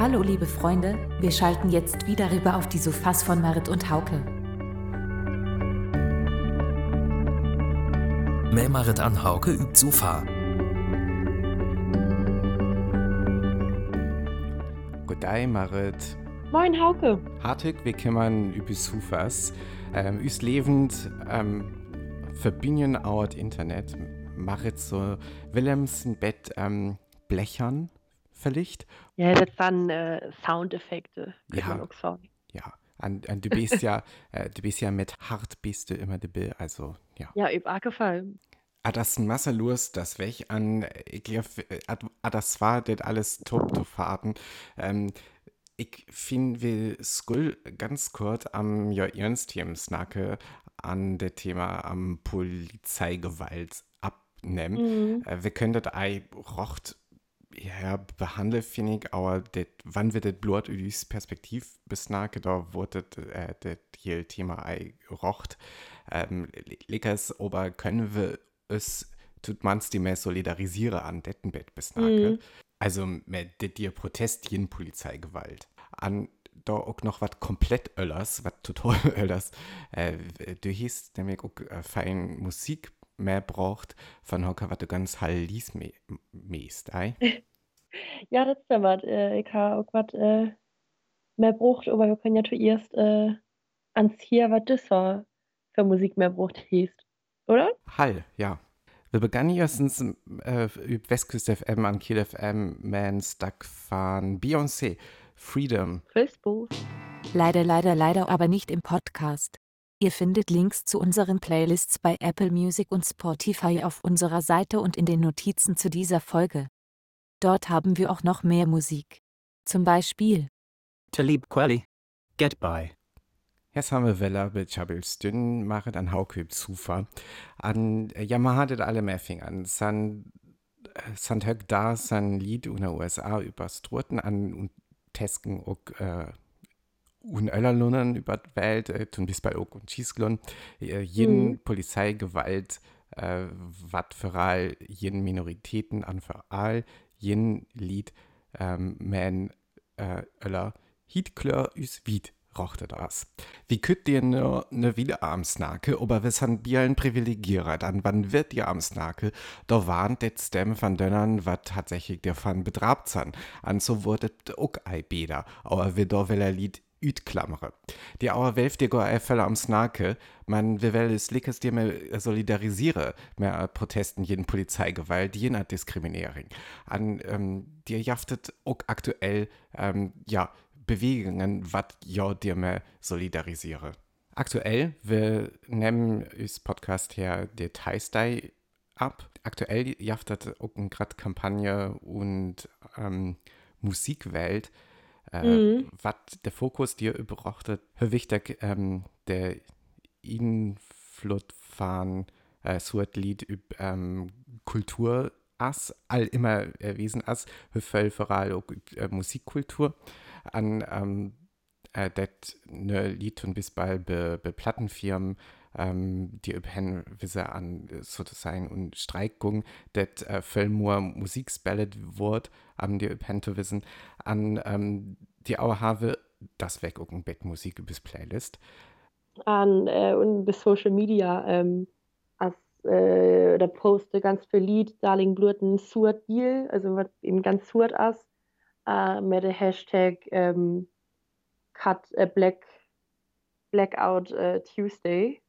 Hallo liebe Freunde, wir schalten jetzt wieder rüber auf die Sofas von Marit und Hauke. Mehr Marit an Hauke übt Sofa. G'day Marit. Moin Hauke. Hartig, wir kümmern über Sofas. Ähm, üs Lebend ähm, verbinden auch Internet. Marit so Willems ein Bett ähm, blechern vielleicht. Ja, das waren äh, Soundeffekte. Ja. Ja. Und, und du bist ja, äh, du bist ja mit hart bist du immer dabei. Also ja. Ja, eben auch gefallen. Ah, das ist ein Masse los, das weg an, ich glaube, ah, das war das alles top, du Fahrten. Ähm, ich finde, wir skull ganz kurz am ja Ernstthema snacke an das Thema am Polizeigewalt abnehmen. Mhm. Äh, wir können das ei rocht ja, behandeln, finde ich, aber das, wann wird das Blut aus Perspektiv besnacke, da wurde das, äh, das hier Thema ei rocht. Ähm, Leckers, aber können wir es, tut man's die mehr solidarisiere an detten Bett besnacke. Mhm. Also mit det dir Protest gegen Polizeigewalt. An da auch noch was komplett öllers, was total öllers. Äh, du hieß nämlich auch äh, fein Musik mehr braucht von Hocker, was du ganz hall lies meest, ei? Ja, das stimmt. was. Äh, ich habe auch was äh, mehr brucht, aber wir können ja zuerst äh, ans hier, was das war für Musik mehr brucht hieß. Oder? Hall, ja. Wir begannen erstens äh, über Westküste FM an Kiel FM, Man Stuck von Beyoncé, Freedom. Facebook. Leider, leider, leider aber nicht im Podcast. Ihr findet Links zu unseren Playlists bei Apple Music und Spotify auf unserer Seite und in den Notizen zu dieser Folge. Dort haben wir auch noch mehr Musik. Zum Beispiel Talib Kweli. Get by. Jetzt haben wir Wella mit Chabils Dünn, mache dann Hauke Zufa. An äh, Yamaha hat alle mehr fing an. San, äh, san hök da san Lied in der USA über Stroten an und Tesken auch äh, und Öllerlunnen über die Welt, äh, tun bis bei auch und Schießglon. Äh, jeden Mhm. Polizeigewalt, äh, wat für all, jeden Minoritäten an für all, jeden Lied, ähm, man, äh, Öller, Hietklör üs Wied rochte das. Wie könnt ihr nur ne Wiederarmsnake, aber wir sind Bialen privilegiert, dann wann wird die Armsnake, da warnt det Stem von dönnern, wat tatsächlich der von betrabt san. An so wurde auch ei beder, aber wir da will er Lied üt klammere. Die welf dir go ei Fälle am Snake, man will es lickes dir mehr solidarisiere, mehr Protesten jeden Polizeigewalt, jener Diskriminierung. An ähm, dir jaftet auch aktuell, ähm, ja, Bewegungen, was ja dir mehr solidarisiere. Aktuell, wir nehmen das Podcast her Details da ab. Aktuell jaftet auch gerade Kampagne und ähm, Musikwelt, äh, Mhm. was der Fokus dir überachtet, wie wichtig ähm, der Influt fahren, äh, ein Lied über ähm, Kultur as, all immer erwiesen as, wie viel vor allem auch äh, Musikkultur an ähm, äh, das ne Lied und bis bald be, be Plattenfirmen, ähm, die üben wisse an äh, sozusagen und Streikung, das äh, viel more Musikspellet wird, am die zu wissen, an ähm, die auch das weg auch ein Bettmusik bis Playlist. An äh, und bis Social Media ähm, als äh, da poste ganz viel Lied, Darling Blurten, Suat Deal, also was eben ganz Suat ist, äh, mit der Hashtag ähm, Cut äh, Black Blackout äh, Tuesday.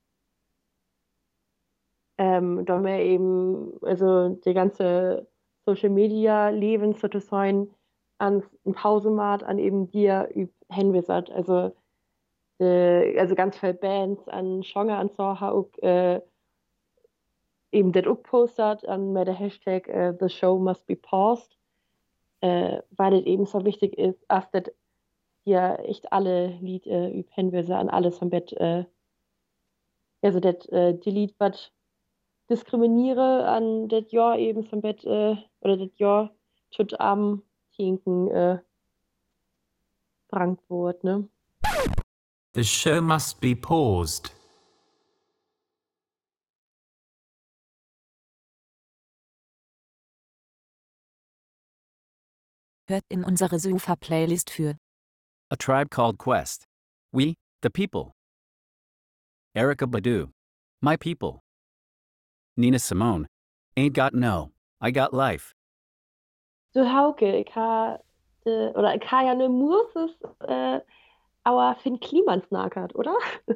Ähm, da wir eben, also die ganze Social Media Leben sozusagen an Pausemat an eben dir üb hinwissert. Also, äh, also ganz viele Bands an Genre an so auch äh, eben das auch postet an mit der Hashtag äh, The Show Must Be Paused, äh, weil das eben so wichtig ist, dass das ja echt alle Lied äh, üb hinwisse an alles vom Bett, äh, also das äh, Lied, was diskriminiere an das Jahr eben vom Bett oder das Jahr tut am Tinken äh, brangt wird, ne? The show must be paused. Hört in unsere Sofa-Playlist für A Tribe Called Quest. We, the People. Erica Badu. My People. Nina Simone. Ain't Got No. I Got Life. Du Hauke, ich ha, de, oder ich ha ja ne Murses, äh, aber Finn Klimans nackert, oder?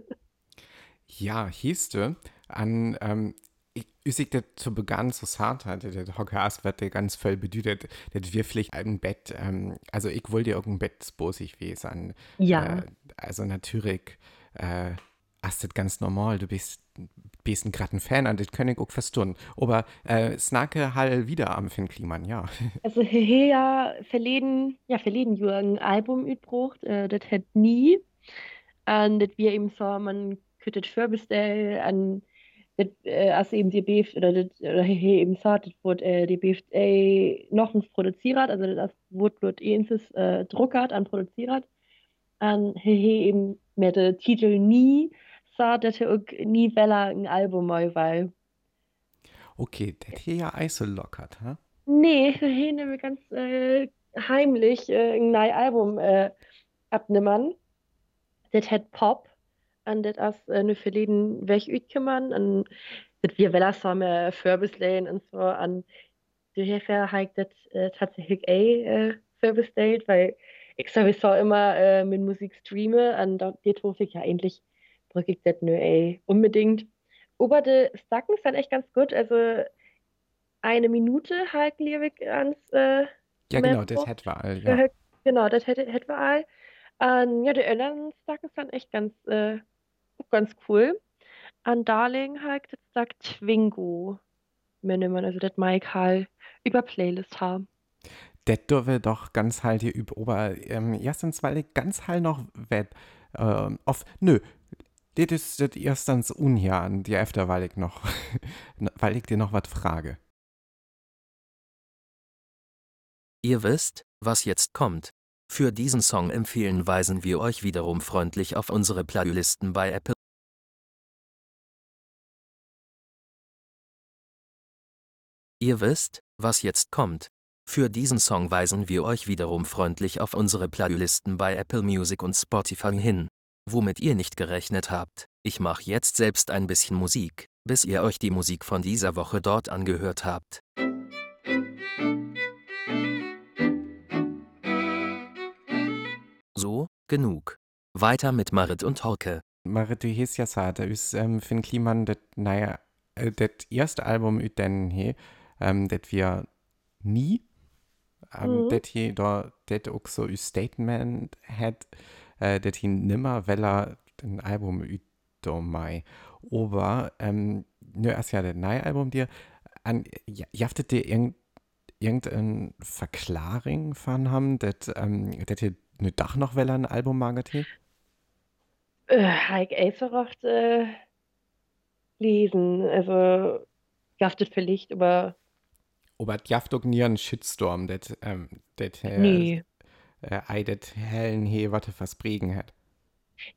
Ja, hieß du, an, ähm, ich, ich das zu begann so hart hatte, der Hocker wird der ganz voll bedeutet, dass wir vielleicht ein Bett, ähm, also ich wollte dir irgendein Bett bosig wesen. Ja. Äh, also natürlich, äh, ist das ganz normal, du bist, bist ein gerade ein Fan an, das kann ich auch verstehen. Aber äh, snacke halt wieder am Finn Kliman, ja. Also ja verleden, ja verleden ein Album utbrucht, äh, das hat nie. Und das wir eben so, man könnte vorbestellen an das, äh, als eben die BF oder das, oder hehe eben so, das wurde äh, die BFA noch nicht produziert, also das wurde bloß eins äh, druckert an produziert. Und hehe eben mit dem Titel nie so, dass er nie Wella ein Album weil. Okay, das hier ja Eis so lockert, ha? Nee, nämlich ganz äh, heimlich äh, ein neues Album äh, abnehmen. Das hat Pop und das ist äh, nur verleden weg uitgekommen und das wir Wella so mehr Förbislein und so und daher habe ich das äh, tatsächlich auch äh, verbestellt, weil ich sowieso immer äh, mit Musik streame und da durfte ich ja endlich brauche ich das nur ey, unbedingt. Aber die Stacken sind echt ganz gut, also eine Minute halt liebig ans äh, Ja, genau, das Metro. hätte wir all, ja. Genau, das hätte, hätten wir all. Und ja, die anderen Stacken sind echt ganz, äh, ganz cool. An Darling halt, das sagt Twingo. Mir nimmer, also das Mike halt über Playlist haben. Das dürfen doch ganz halt hier über, ähm, erstens, weil ich ganz halt noch wett, ähm, auf, nö, das ist das erstens unher an die öfter, weil ich noch, weil ich dir noch was frage. Ihr wisst, was jetzt kommt. Für diesen Song empfehlen weisen wir euch wiederum freundlich auf unsere Playlisten bei Apple. Ihr wisst, was jetzt kommt. Für diesen Song weisen wir euch wiederum freundlich auf unsere Playlisten bei Apple Music und Spotify hin. Womit ihr nicht gerechnet habt, ich mache jetzt selbst ein bisschen Musik, bis ihr euch die Musik von dieser Woche dort angehört habt. So, genug. Weiter mit Marit und Hauke. Marit, du hieß ja sa, da ist ähm, Finn Kliman das, naja, äh, das erste Album den he, ähm, das wir nie, ähm, Mhm. das hier da, das auch so ein Statement hat, äh, das hier nimmer, weil er ein Album üt do mai. Aber, ähm, nur erst ja das neue Album dir, an, ja, jaftet dir irgend, irgendeine Verklaring von haben, dass, ähm, das hier ne Dach noch, ein Album magert he? Äh, habe ich einfach äh, lesen. Also, das vielleicht, aber Aber es jaft auch nie einen Shitstorm, das, ähm, das, äh, nee. Äh, ei, das hellen he, was verspregen hat.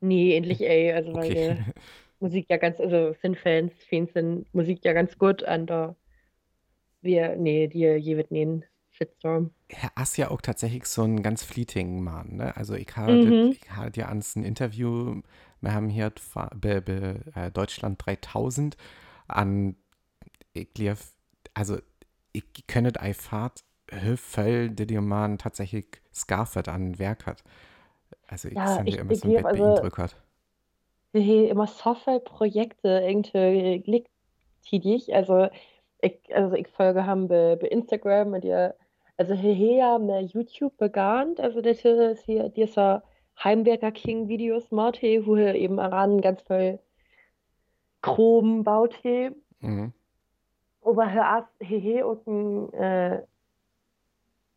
Nee, endlich ey. Also, weil Okay. äh, Musik ja ganz, also sind Fans, Fans sind Musik ja ganz gut und da wir, nee, die je wird nehmen. Shitstorm. Herr Ass ja auch tatsächlich so ein ganz fleeting Mann, ne? Also ich habe Mhm. ich ja ans ein Interview, wir haben hier fa- be, be, äh, Deutschland 3000 an, ich glaub, also ich könnet einfach voll, der dir Mann tatsächlich Scarfet an Werk hat. Also ich Ja, sind ich- ja immer so ein also- beeindruckt. Hey, immer Softwareprojekte irgendwie gleichzeitig. Also ich, also ich folge haben bei, bei Instagram mit ihr, also hier ja mit YouTube begann, also das hier ist hier dieser Heimwerker King Videos hier, wo er eben ran ganz viel Chrom baut hier. Mhm. Aber hör as, hier hier und ein,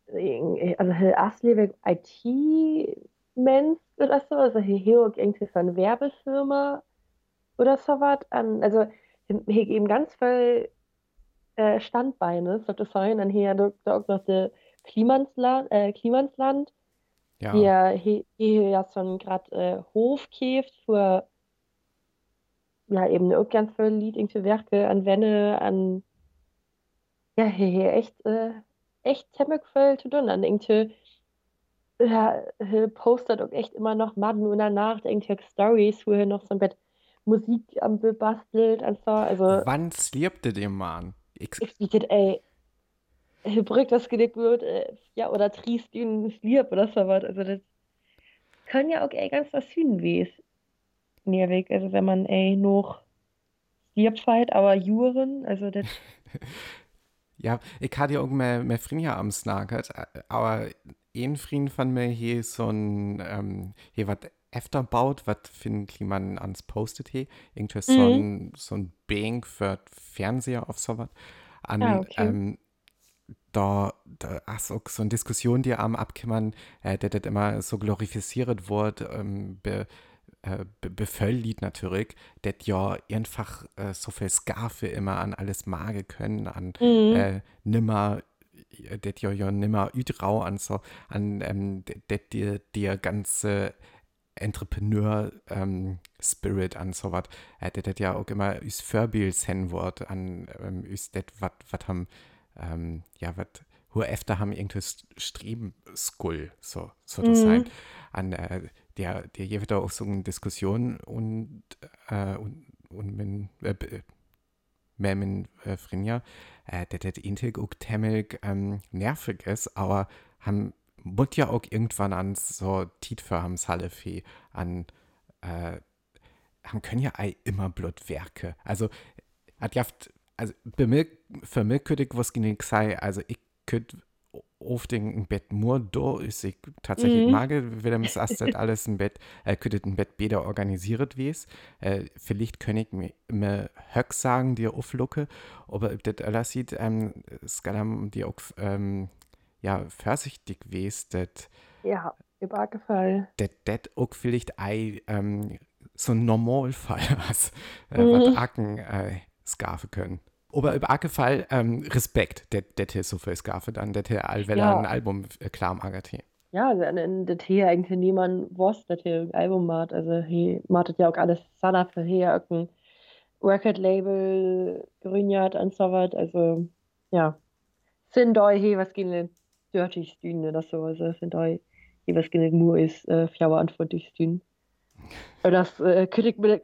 hör as liebe IT-Mensch oder so, also hier auch irgendwie so eine Werbefirma oder so was an, also hier eben ganz viel äh, Standbeine, so das sein, dann hier da auch noch der Klimansland, äh, Klimansland, Ja. hier, hier, hier ja so ein grad äh, Hof käft für ja eben auch ganz viel Lied, irgendwie Werke an Wände, an ja, hier, hier echt, äh, echt ziemlich viel zu tun. Dann denkt ihr, ja, er postet auch echt immer noch Madden und danach denkt ihr Stories, wo er noch so ein Bett Musik am bastelt. Also, also Wann sliebte dem Mann? Ich, ich bietet, ey, bringt das gelegt wird, äh, ja, oder triest ihn Slieb oder so was. Also das kann ja auch ey, ganz was Süden wes. Nährweg, also wenn man ey noch Slieb fight, aber Juren, also das. ja, ich hatte ja auch mehr, mehr Frinja am Snackert, aber ein Frieden von mir hier so ein, ähm, hier was öfter baut, was finden man ans Postet hier, irgendwie so Mhm. ein, so ein Bank für Fernseher auf sowas. An, Ah, okay. ähm, da, da hast auch so eine Diskussion, die am abkimmern, äh, der das immer so glorifiziert wird, ähm, be, äh, natürlich, das ja einfach äh, so viel Skarfe immer an alles mage können, an Mhm. äh, nimmer, äh, das ja, ja nimmer üdrau an so, an ähm, das dir dir ganze Entrepreneur ähm, Spirit an so was, äh, das ja auch immer üs Vorbild sein wird an ähm, üs das was was haben ähm, ja was wo öfter haben irgendwas Streben Skull so so das Mhm. sein an äh, der der wieder auch so eine Diskussion und äh, und und min, äh, mehr min äh, Frinja äh, der der Intik auch temmelig ähm, nervig ist aber haben muss ja auch irgendwann an so Tiet für hams Hallefee an äh, haben können ja ei immer blöd Werke also hat jaft also könnte ich was gegen sei also ich könnte auf dem Bett nur do ist ich tatsächlich Mhm. mag will das erst alles im Bett äh, könnte ein Bett besser organisiert wies äh, vielleicht kann ich mir mir höck sagen die auflucke aber ob das alles sieht ähm, es kann die auch ähm, ja vorsichtig wies das Ja, übergefallen. dat dat auch vielleicht ei ähm, so ein Normalfall was äh, Mhm. was Acken äh, skafe können. Aber im Fall ähm, Respekt, det det hier so viel skafe dann, det hier allwelle Ja. ein Album äh, klar am Agati. Ja, also der Tee eigentlich niemand was, hier ein Album macht. Also hier macht ja auch alles Sana für hier irgendein Record-Label grünjat und so was. Also, ja. Sind da hier was gegen Dirty Stühne oder so. Also sind da hier was gegen nur ist, äh, Fjauer Antwort durch Stühne. Und das äh, könnte ich mir,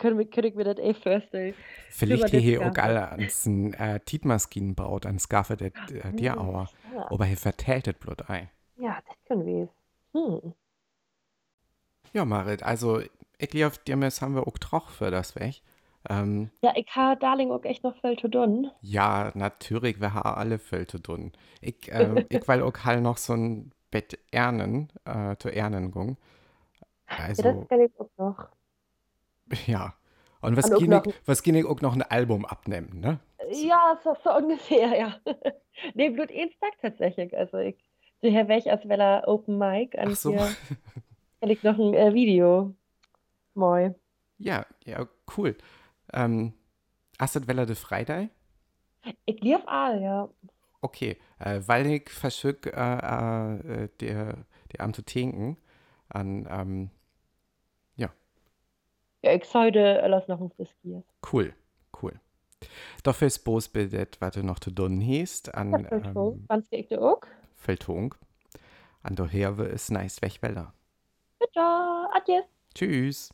mir das eh vorstellen. Vielleicht hier das hier auch alle ans äh, Tietmaskinen baut, an Skafe det äh, dir auer. Ja, Aber hier vertellt das Blut ei. ja das können wir. Hm. Ja, Marit, also ich glaube, dir haben wir auch Troch für das weg. Ähm, Ja, ich habe Darling auch echt noch viel zu tun. Ja, natürlich, wir haben alle viel zu tun. Ich, ähm, ich will auch halt noch so ein Bett ernen, äh, zu Ernengung. Ja, Also, das kann ich auch noch. ja. Und was ich, was ich auch noch ein Album abnehmen, ne? Ja, so, so ungefähr, ja. nee, Blut eh Tag tatsächlich. Also ich daher wäre ich als Wella Open Mic Ach und so. hier kann ich noch ein äh, Video. Moi. Ja, ja, cool. Ähm, hast du Welle de Freitag? Ich lief all, ja. Okay, äh, weil ich verschück äh, äh, der, der am zu tinken an, ähm, Ja, ich sollte alles noch ein Friskiert. cool, cool. Dafür ist Bos bildet, was du noch zu tun hast, an, Ja, ähm, ich auch. Feldtung. An daher ist nice Wegweller. Bitte, adieu. Tschüss.